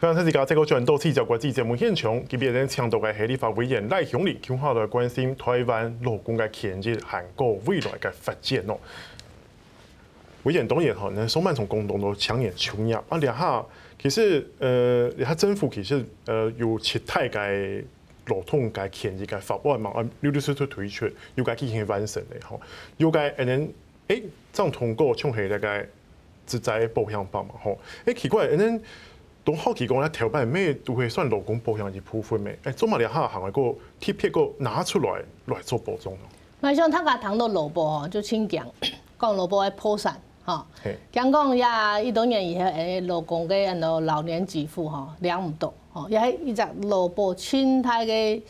刚才这个这个转到记者国际节目现场，特别人强调嘅系立法委员赖香伶，强化来关心台湾劳工嘅权益，韩国未来嘅发展咯。委员当然哈，那双办从共同都强烈求压啊，两下其实呃，两下政府其实呃有其他嘅劳动嘅权益嘅法案嘛，啊，陆陆续续推出，有该进行完善的吼，有该可能诶，这样通过像系那个职灾保险法嘛吼，诶奇怪，嗯。都好奇讲咧，头摆咩都会算劳工保险一部分咩？诶，做乜你下行个贴片个拿出来来做保障咯？那像他个谈到劳保吼，就请讲 讲劳保的破产哈，讲讲呀，一多年以后诶，劳工嘅按照老年给付哈两唔多，吼，也系一只劳保清太嘅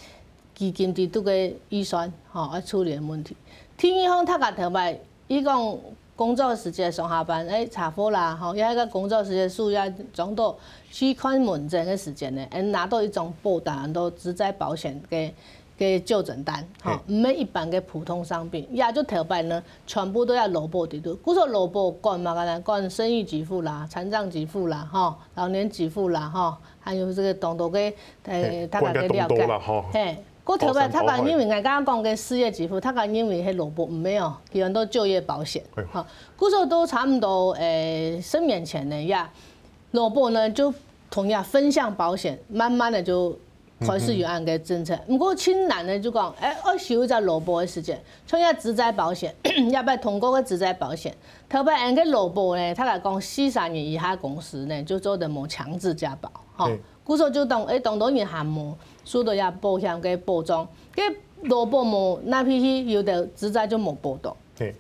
基金制度嘅预算吼，要处理的问题。听以后他个头摆，伊讲。工作时间上下班，诶查甫啦，吼，也一个工作时间数要装到去看门诊的时间呢，诶拿到一种保单，都只在保险嘅嘅就诊单，吼，唔系一般嘅普通伤病，也就头摆呢，全部都要劳保的，都，故说劳保管嘛，个呢管生育给付啦、残障给付啦，吼，老年给付啦，吼，还有这个当多嘅诶，大家嘅了解，嘿。我头摆，他讲因为我刚刚讲嘅失业支付，他讲因为系劳保唔没有，有很多就业保险，好，嗰时候都差唔多诶，十年前呢呀，萝卜呢就同样分享保险，慢慢的就开始有按个政策。不过青南呢就讲，诶，我修一只劳保的时间，像下职灾保险，要不要通过个职灾保险？头摆按个萝卜呢，他来讲四十年以下公司呢就做的冇强制加保，好，嗰时候就当诶当多年项目。受到呀保险嘅保障，嘅劳保冇那批去有的职灾就冇保到，对，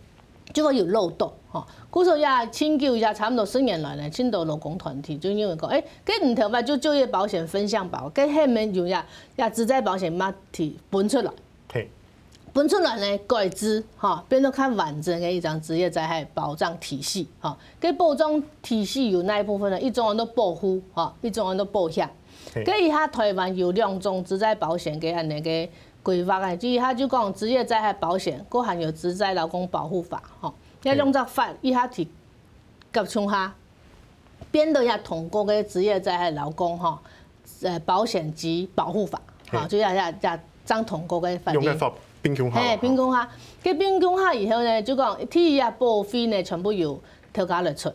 结果有漏洞，吼。故说呀，请求一下差不多十年来呢，青岛劳工团体就因为讲，诶，佮唔头嘛就就业保险分项保，佮后面就呀呀职灾保险嘛提分出来，对，分出来呢改制，哈，变得较完整的一张职业灾害保障体系，哈，佮保障体系有那一部分呢，一种人都保护，哈，一种人都保险。佮以下台湾有两种职灾保险嘅安尼个规划嘅，即以下就讲职业灾害保险，佮含有职灾劳工保护法，吼，遐两只法以下提甲冲下，编到一下通过嘅职业灾害劳工吼，诶保险及保护法，吼，就要要要张通过嘅法。用嘅法并强化。诶，并强化，佮并强化以后呢，就讲替一下保费呢，全部由头家来出。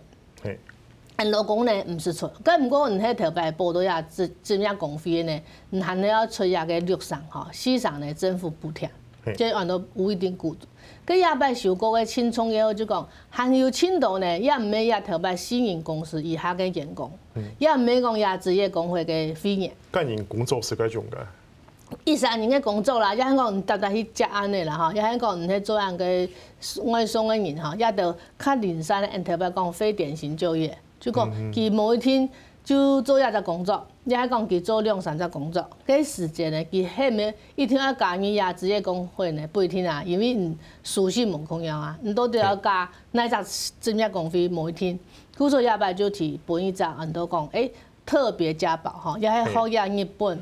按劳工呢，毋是出，咁毋过你喺头摆报道下，这这样公费呢，你还你要出一个六上吼，四上呢政府补贴，即按照有一定固度。咁下摆收购嘅青创以后就讲，含有青岛呢，也毋免也头摆私营公司以下嘅员工，也毋免讲也职业工会嘅会员。干人工作是该种嘅，一三年嘅工作啦，也系讲搭搭去接案的啦，哈，也系讲唔去做样嘅外送嘅人哈，也着较零散的，按头摆讲非典型就业。就讲佢某一天就做一只工作，你还讲佢做两三只工作，嗰时间呢，佢后面一天要加你呀职业工会呢，不一定啊，因为你熟悉冇空样啊，你都得要加那只职业工会某一天，故说要不就提本一张很多讲，诶特别加保哈，也系好呀日本，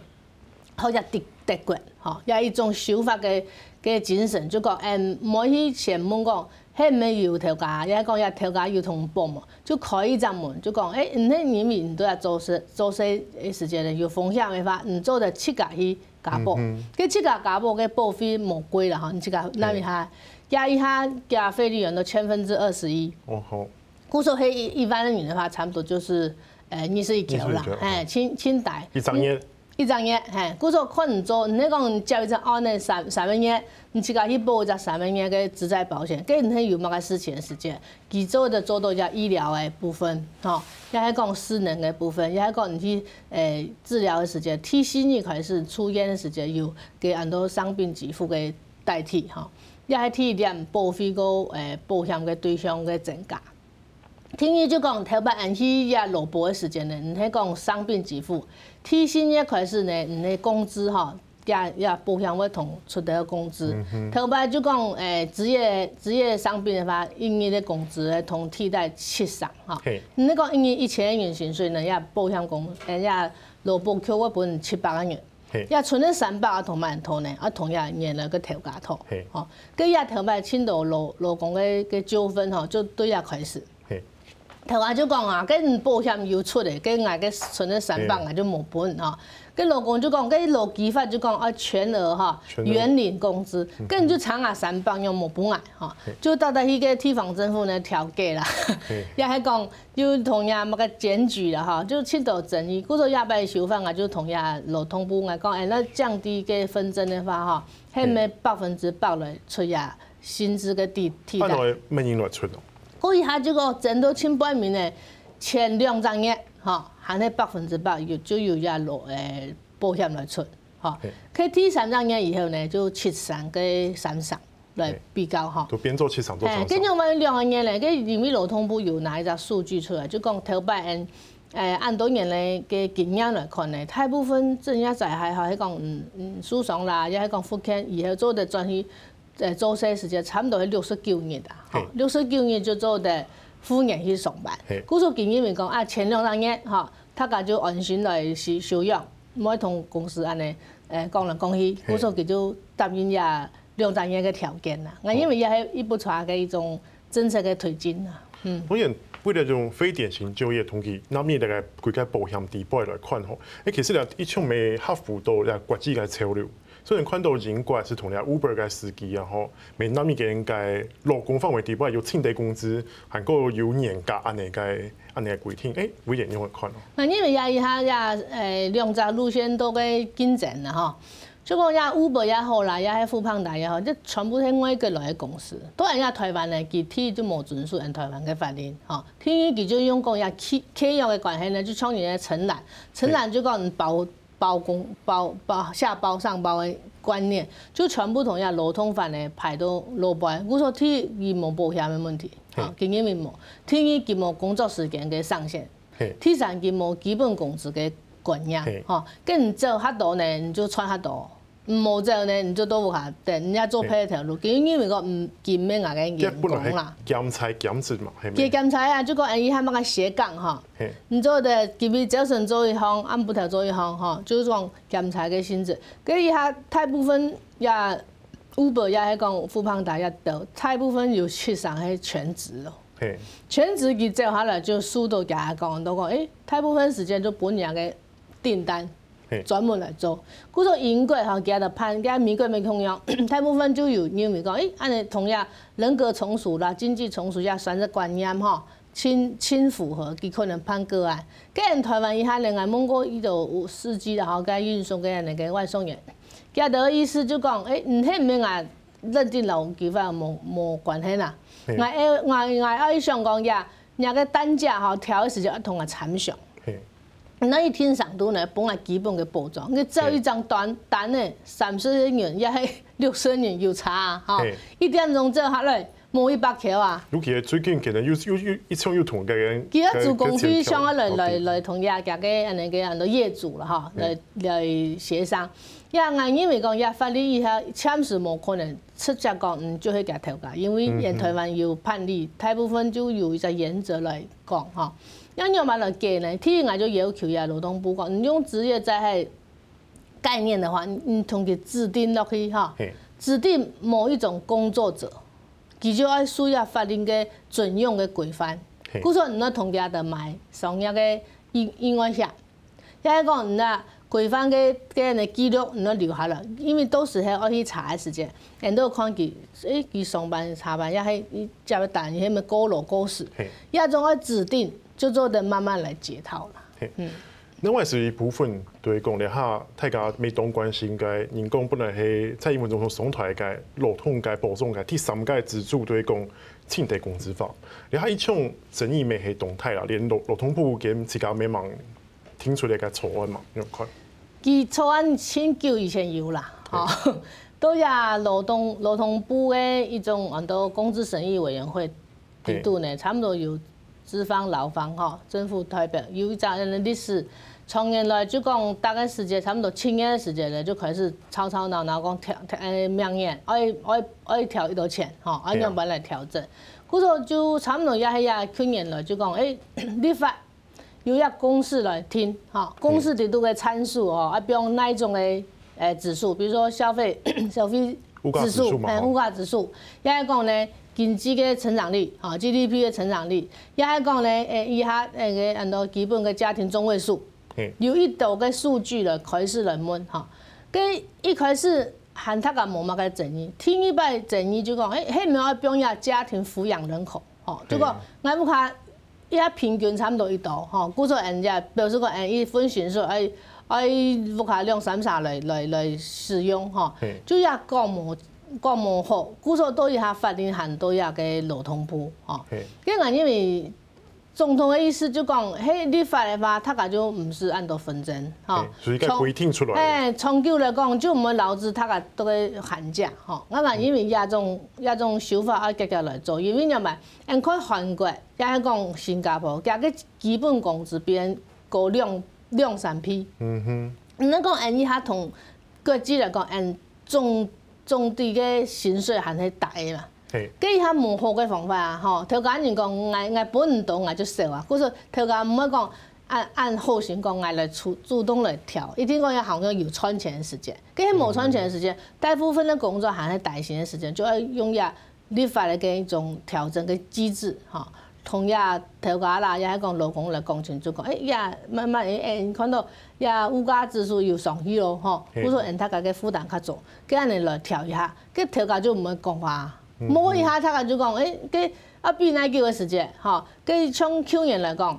好呀德德国，哈，也一种修法嘅嘅精神，就讲诶冇去前门讲。迄毋免有头家，也讲也头家有通报嘛，就开一闸门，就讲，诶、欸，你迄人民都要做事做事诶时间咧，有风险诶话，你做得七家去加保，佮七家加保嘅保费冇贵啦，吼，你七家那边下加一下加费率员都千分之二十一。哦好。故说迄一一般人的话，差不多就是诶二十一条啦，诶，清清代。一张页。一张页，嘿，故说可能做，你讲交一张二呢三三万页，你自家去报一张三万页嘅职灾保险，给你有乜个事情的时间，佢做的做到一医疗的部分，吼，也系讲失能的部分，也系讲你去诶治疗的时间，替心力还是出院的时间，有给很多伤病给付嘅代替，吼，也系替点保费个诶保险嘅对象嘅增加。听伊就讲，头摆按起也落保的时间呢，你喺讲伤病给付，提薪也开始呢，你的工资哈，也也保险会同出得工资。头摆、嗯、就讲，诶职业职业伤病的话，因为的工资会同替代七上哈。嘿你讲因为一千元薪水呢，也保险公，人家落保扣我本七百个元，也存了三百个同万头呢，啊同样年了个头家头。好嘿，佮也头摆青岛劳劳工的个纠纷吼，就对也开始。头话就讲啊，跟保险又出的，跟外个存的三百啊就冇本哈。跟老公就讲，跟劳基法就讲啊，全额哈原领工资，跟就长啊三百又冇本来哈，就到达迄个地方政府呢调解啦，也系讲就同样乜个检举啦哈，就七度争议，故说亚白修法啊，就同样劳动部来讲，哎，那降低个纷争的话哈，系咪百分之百来出呀薪资个替替代？咩人来出咯？所以他这个争到千百名呢，前两张页哈。含那百分之百有就有一落诶保险来出，哈，佢第三张嘢以后呢，就七三跟三三来比较哈。都变做七三多。诶，跟住我们两个年咧，跟人民劳通部有拿一只数据出来，就讲头摆诶，诶按多年咧嘅经验来看呢，大部分正业在还好，迄讲嗯嗯诉讼啦，也系讲复健以后做的专业诶做些时间，差不多是六十九日啊，哈，六十九日就做的。敷衍去上班，故说经验咪讲啊，前两三年哈，大家就安心来是休养，唔会同公司安尼诶讲来讲去，故所佢就答应呀两三年嘅条件啦。我因为也系一步出嘅一种政策嘅推进啦。嗯，当然为了这种非典型就业统计，那面大概规个保险底部来看吼，诶其实咧一种未克服到咧国际嘅潮流。所以看到英国是同样 Uber 嘅司机，然后没那么给人嘅劳工范围底部有清底工资，还够有年假安尼嘅安尼嘅规定，诶，委员你会看咯？那因为呀，伊下呀，诶，两条路线都嘅竞争啦，哈，就讲呀 Uber 也好啦，也系富胖达也好，即全部系外国来嘅公司，都系呀台湾嘅集体就冇遵守人台湾嘅法律，哈，天佢就用讲呀企企业嘅关系呢，就创业嘅承揽，承揽就讲保。包工包包下包上包的观念，就全部同样劳通法的排到落班。我说第一无保险的问题，啊，经验冇；第二佢冇工作时间嘅上限；第三佢冇基本工资嘅观念，哈，跟你做较多呢，你就穿较多。冇之后呢，你就都无下，等人家做配一条路，因因为个唔见咩啊个员工啦。兼差兼职嘛，系咪？兼兼差啊，就讲伊喺乜个斜杠哈。你做的佢比早晨做一项，暗晡头做一项哈，就是讲兼差嘅性质。佮伊下大部分也 Uber 也系讲富胖达也多，大部分有去上系全职咯。全职佢做下来就速度加讲都讲，诶，大部分时间就本人嘅订单。专门来做，故说英国哈，佢的判，佢美国没同样，大部分就有因为讲，诶，安尼同样人格成熟啦，经济成熟也选择观念哈，亲亲符合，佢可能判个案。跟人台湾伊下另外蒙过一种司机啦，吼，佮运送嘅那个外送员，佢的意思就讲，诶，唔系咩啊，认定劳基法无无关系啦，我诶我我爱想讲呀，人个单价哈调的时间同个参详。那一天上都呢，本来基本嘅保障，你只要一张单单呢，三十元也系 六十元有差啊！哈，一点钟之后下来冇一百条啊！尤其最近可能又又又一场又同嘅人，佢一做工具上啊来来来同亚家嘅人嘅很多业主啦，哈，来来协商。呀，按因为讲呀，法律以后暂时冇可能直接讲，嗯，就会给调价，因为沿台湾有判例，大部分就有一个原则来讲，哈。要你有买来给呢，第一，我就要求呀，劳动部讲，你用职业灾害概念的话，你同佢指定落去哈，指定某一种工作者，佢就要需要法定嘅准用嘅规范。故说你那同家的买商业嘅意意外下，也系讲你那规范嘅嘅那记录你那留下来，因为到时候要去查的时间，人都看佢，诶，佢上班下班也系一加个单，系咪过劳过死，也种要指定。就做的慢慢来解套啦。嗯，另外是一部分对讲的哈，大家没当关心该人工本来系蔡英文总统上台嘅劳动嘅保送嘅第三届自主对讲清底工资法，你哈一种争议没系动态啦，连劳劳动部兼自家没忙听出来个草案嘛，你看。佢草案很久以前有啦，哈，都呀劳动劳动部嘅一种很多工资审议委员会制度呢，差不多有。资方、劳方、哈，政府代表有一扎人的历史，从原来就讲大概时间差不多七年的时间咧，就开始吵吵闹闹讲调调诶明年爱爱爱调一多钱，哈，按样本来调整。故说就差不多也系呀，去年了就讲诶，立法有要公示来听，哈，公示制度嘅参数哦，啊，比如那一种诶诶指数，比如说消费 消费指数，诶，物价指数，也系讲呢经济嘅成长率，哈，GDP 嘅成长率，也系讲咧，诶，以下诶个很多基本嘅家庭中位数，有一度嘅数据了，开始人们哈，跟一开始喊他个冇乜嘅争议，听一摆争议就讲，诶，系咪要表扬家庭抚养人口，哦，就讲我唔看，伊下平均差唔多一度，哈，故说人家表示讲，诶，伊分选说，诶。哎，物价两三三来来来使用哈，就也讲无讲无好，故说都一下法令限都要个劳动部哈。因为因为总统的意思就讲，嘿，你法的话，他个就唔是按照纷争哈。所以个规定出来。哎，长久来讲，就我们劳资他个都会喊价哈。我讲因为亚种亚种手法要继续来做，因为你咪，按看韩国，也系讲新加坡，加个基本工资比人高两。两三批，嗯哼，你那讲按一下同国际来讲，按中中低个薪水还是大的嘛？系，给一下无好嘅方法啊！吼，头家人讲，我我本唔到，我就少啊。故说头家唔会讲按按后勤讲，我来主主动来调。一定讲要好像有赚钱的时间，给冇赚钱的时间，大部分的工作还是大型的时间，就要用下立法来给一种调整嘅机制，哈。同样头家啦，也系讲老公来讲清楚讲，哎呀，慢慢诶诶，看到呀物价指数又上去咯，吼，我说人他家嘅负担较重，叫人哋来调一下，佮头家就唔会讲话，摸一下他家就讲，哎，佮啊比耐久嘅时间，吼，佮从去年来讲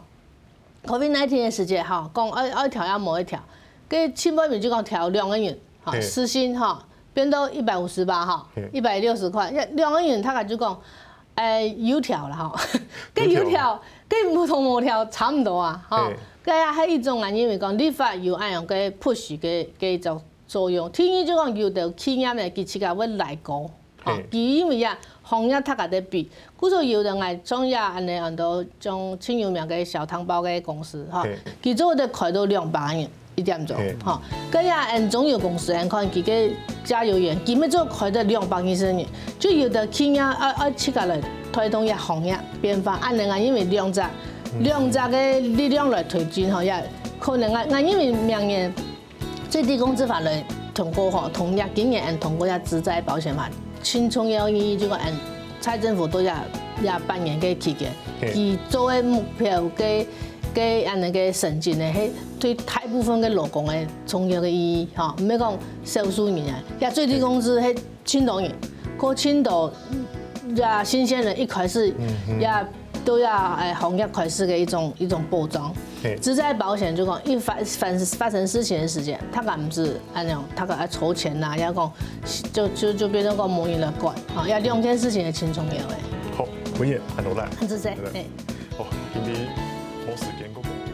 ，COVID 那天嘅时间，吼，讲爱爱调也冇一调，佮千百米就讲调两个月，吼，时薪吼变到一百五十八，吼，一百六十块，一两个月他家就讲。诶油条啦吼，跟油条。跟无同无条差唔多啊，吼，佮啊系一种啊，因为讲立法有按样个 push 个个一种作用，天然就讲有的企业呢，佢自家会来高，吼，佢因为呀行业他家得比，故说有人来中亚安尼很多种挺有名个小汤包个公司，吼，佢做得开到两百万。一点钟，哈，咁呀，按中油公司，按看佢个加油员，基本就开得两百二十年，就有的企业二二七个来推动一行业变化，按能啊，因为两只两只个力量来推进，哈，也可能啊，按因为明年最低工资法来通过，哈，同样今年按通过一职灾保险法，轻重要意义就个按蔡政府都要要扮演个期间，以作为目标个。给安那个神经的，迄对大部分的劳工的重要的意义，哈，唔要讲少数人啊，也最低工资迄青岛人，过青岛也新鲜人一开始也都要诶行业开始的一种一种保障。只在保险就讲一发发发生事情的时间，他敢唔是按样，他敢要筹钱呐，也讲就就就变成个无人来管，啊，要两件事情系轻重要的。好，文彦，很多啦。很自在，哎。哦，今天。时间过过。